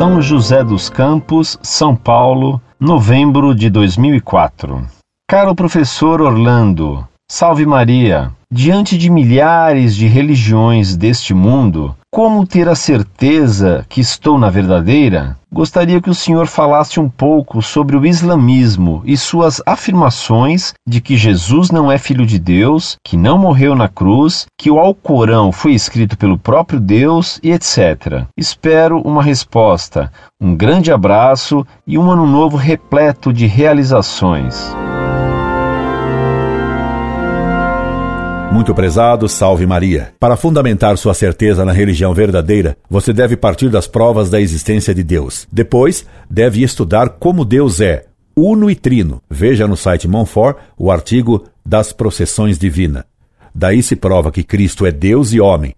São José dos Campos, São Paulo, novembro de 2004. Caro professor Orlando, salve Maria! Diante de milhares de religiões deste mundo, como ter a certeza que estou na verdadeira? Gostaria que o senhor falasse um pouco sobre o islamismo e suas afirmações de que Jesus não é filho de Deus, que não morreu na cruz, que o Alcorão foi escrito pelo próprio Deus e etc. Espero uma resposta. Um grande abraço e um ano novo repleto de realizações. Muito prezado, salve Maria. Para fundamentar sua certeza na religião verdadeira, você deve partir das provas da existência de Deus. Depois, deve estudar como Deus é, uno e trino. Veja no site Monfort o artigo das processões divina. Daí se prova que Cristo é Deus e homem.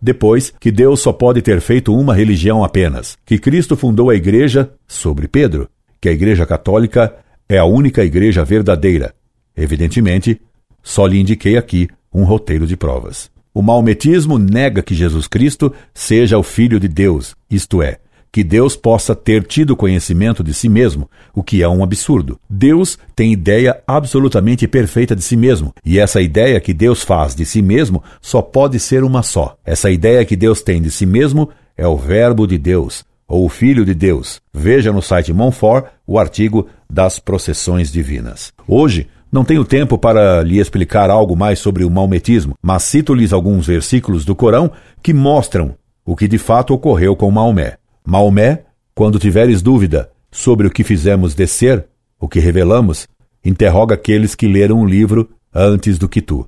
Depois, que Deus só pode ter feito uma religião apenas, que Cristo fundou a igreja sobre Pedro, que a igreja católica é a única igreja verdadeira. Evidentemente, só lhe indiquei aqui um roteiro de provas. O maometismo nega que Jesus Cristo seja o Filho de Deus, isto é, que Deus possa ter tido conhecimento de si mesmo, o que é um absurdo. Deus tem ideia absolutamente perfeita de si mesmo, e essa ideia que Deus faz de si mesmo só pode ser uma só. Essa ideia que Deus tem de si mesmo é o Verbo de Deus, ou o Filho de Deus. Veja no site Monfort o artigo das processões divinas. Hoje, não tenho tempo para lhe explicar algo mais sobre o maometismo, mas cito-lhes alguns versículos do Corão que mostram o que de fato ocorreu com Maomé. Maomé, quando tiveres dúvida sobre o que fizemos descer, o que revelamos, interroga aqueles que leram o livro antes do que tu.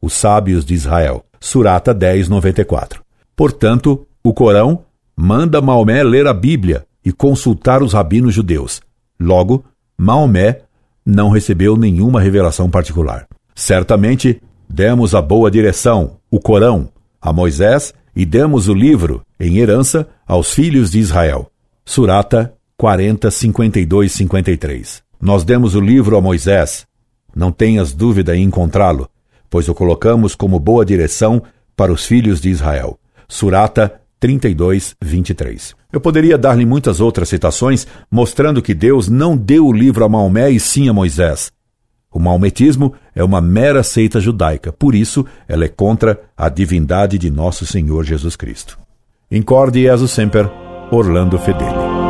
Os sábios de Israel. Surata 10, 94. Portanto, o Corão manda Maomé ler a Bíblia e consultar os rabinos judeus. Logo, Maomé não recebeu nenhuma revelação particular. Certamente, demos a boa direção, o Corão, a Moisés e demos o livro, em herança, aos filhos de Israel. Surata 40, 52, 53. Nós demos o livro a Moisés. Não tenhas dúvida em encontrá-lo, pois o colocamos como boa direção para os filhos de Israel. Surata 32, 23. Eu poderia dar-lhe muitas outras citações mostrando que Deus não deu o livro a Maomé e sim a Moisés. O maometismo é uma mera seita judaica, por isso ela é contra a divindade de nosso Senhor Jesus Cristo. Incorde Jesus Semper, Orlando Fedeli.